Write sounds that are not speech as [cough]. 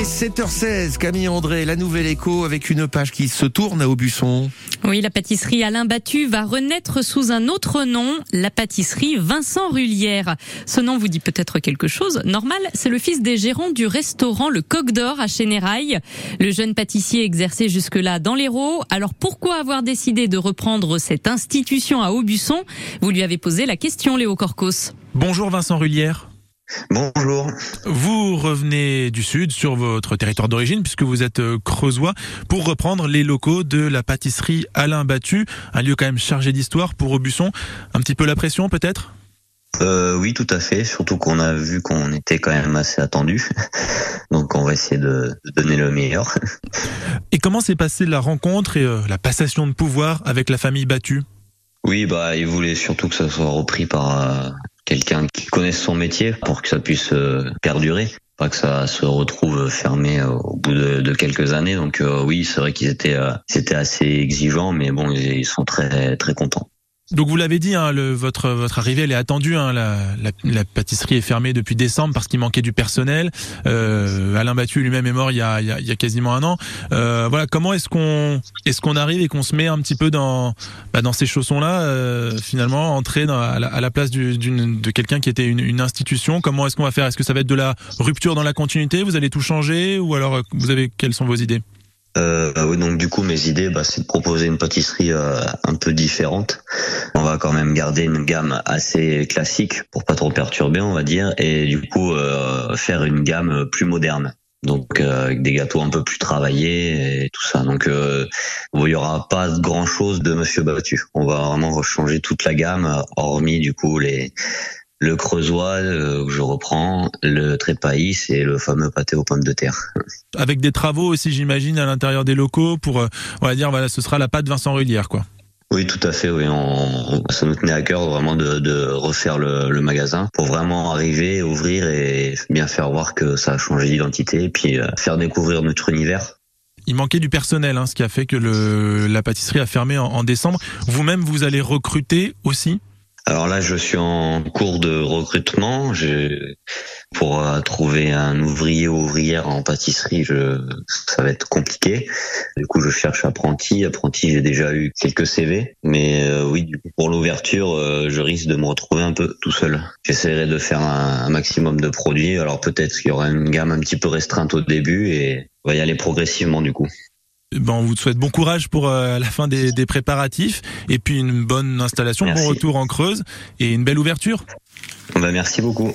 est 7h16, Camille André, la nouvelle écho avec une page qui se tourne à Aubusson. Oui, la pâtisserie Alain Battu va renaître sous un autre nom, la pâtisserie Vincent Rullière. Ce nom vous dit peut-être quelque chose. Normal, c'est le fils des gérants du restaurant Le Coq d'Or à Chénérail. Le jeune pâtissier exerçait jusque-là dans l'Hérault. Alors pourquoi avoir décidé de reprendre cette institution à Aubusson? Vous lui avez posé la question, Léo Corcos. Bonjour Vincent Rullière. Bonjour. Vous revenez du sud sur votre territoire d'origine puisque vous êtes euh, creusois pour reprendre les locaux de la pâtisserie Alain Battu, un lieu quand même chargé d'histoire pour Aubusson. Un petit peu la pression peut-être? Euh, oui, tout à fait. Surtout qu'on a vu qu'on était quand même assez attendu. [laughs] Donc on va essayer de, donner le meilleur. Et comment s'est passée la rencontre et euh, la passation de pouvoir avec la famille Battu? Oui, bah ils voulaient surtout que ça soit repris par quelqu'un qui connaisse son métier pour que ça puisse euh, perdurer pas que ça se retrouve fermé euh, au bout de, quelques années. Donc euh, oui, c'est vrai qu'ils étaient, c'était assez exigeants, mais bon, ils sont très très contents. Donc vous l'avez dit, hein, le, votre votre arrivée elle est attendue. Hein, la, la, la, pâtisserie est fermée depuis décembre parce qu'il manquait du personnel. Euh, Alain Battu lui-même est mort il y a, il y a, il y a quasiment un an. Euh, voilà, comment est-ce qu'on est-ce qu'on arrive et qu'on se met un petit peu dans bah, dans ces chaussons-là, euh, finalement, entrer dans, à, la, place d'une de quelqu'un qui était une, une institution? Comment est-ce qu'on va faire? Est-ce que ça va être de la rupture dans la continuité? Vous allez tout changer ou alors vous avez quelles sont vos idées? Euh, oui, donc du coup, mes idées, bah, c'est de proposer une pâtisserie euh, un peu différente. On va quand même garder une gamme assez classique pour pas trop perturber, on va dire, et du coup euh, faire une gamme plus moderne. Donc euh, avec des gâteaux un peu plus travaillés et tout ça. Donc il y aura pas grand chose de Monsieur Battu. On va vraiment changer toute la gamme, hormis du coup les le creusois euh, je reprends, le trépaïs et le fameux pâté aux pommes de terre. [laughs] Avec des travaux aussi, j'imagine, à l'intérieur des locaux pour, euh, on va dire, voilà, ce sera la pâte Vincent Rullière, quoi. Oui, tout à fait. Oui, on, ça nous tenait à cœur vraiment de, de refaire le, le, magasin pour vraiment arriver, ouvrir et bien faire voir que ça a changé d'identité, et puis euh, faire découvrir notre univers. Il manquait du personnel, hein, ce qui a fait que le, la pâtisserie a fermé en, en décembre. Vous-même, vous allez recruter aussi? Alors là, je suis en cours de recrutement. Je, pour euh, trouver un ouvrier ou ouvrière en pâtisserie, je, ça va être compliqué. Du coup, je cherche apprenti. Apprenti, j'ai déjà eu quelques CV, mais euh, oui, pour l'ouverture, euh, je risque de me retrouver un peu tout seul. J'essaierai de faire un, un, maximum de produits. Alors peut-être qu'il y aura une gamme un petit peu restreinte au début et on va y aller progressivement du coup. Ben, on vous souhaite bon courage pour euh, la fin des, des, préparatifs et puis une bonne installation, bon retour en Creuse et une belle ouverture. Ben, merci beaucoup.